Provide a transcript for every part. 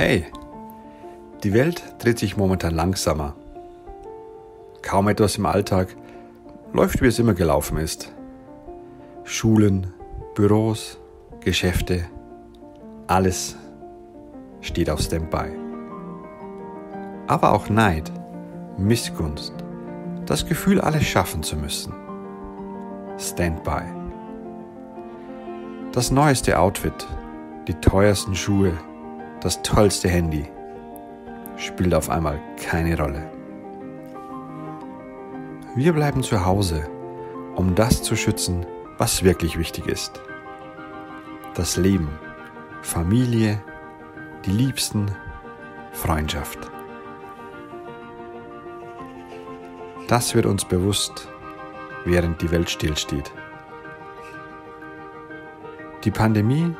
Hey, die Welt dreht sich momentan langsamer. Kaum etwas im Alltag läuft, wie es immer gelaufen ist. Schulen, Büros, Geschäfte, alles steht auf Standby. Aber auch Neid, Missgunst, das Gefühl, alles schaffen zu müssen. Standby. Das neueste Outfit, die teuersten Schuhe, das tollste Handy spielt auf einmal keine Rolle. Wir bleiben zu Hause, um das zu schützen, was wirklich wichtig ist. Das Leben, Familie, die Liebsten, Freundschaft. Das wird uns bewusst, während die Welt stillsteht. Die Pandemie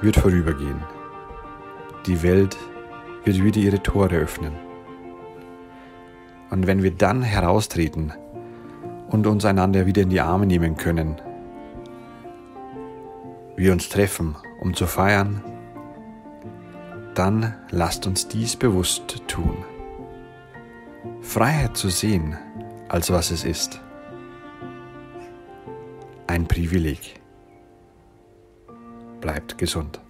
wird vorübergehen. Die Welt wird wieder ihre Tore öffnen. Und wenn wir dann heraustreten und uns einander wieder in die Arme nehmen können, wir uns treffen, um zu feiern, dann lasst uns dies bewusst tun. Freiheit zu sehen, als was es ist. Ein Privileg. Bleibt gesund.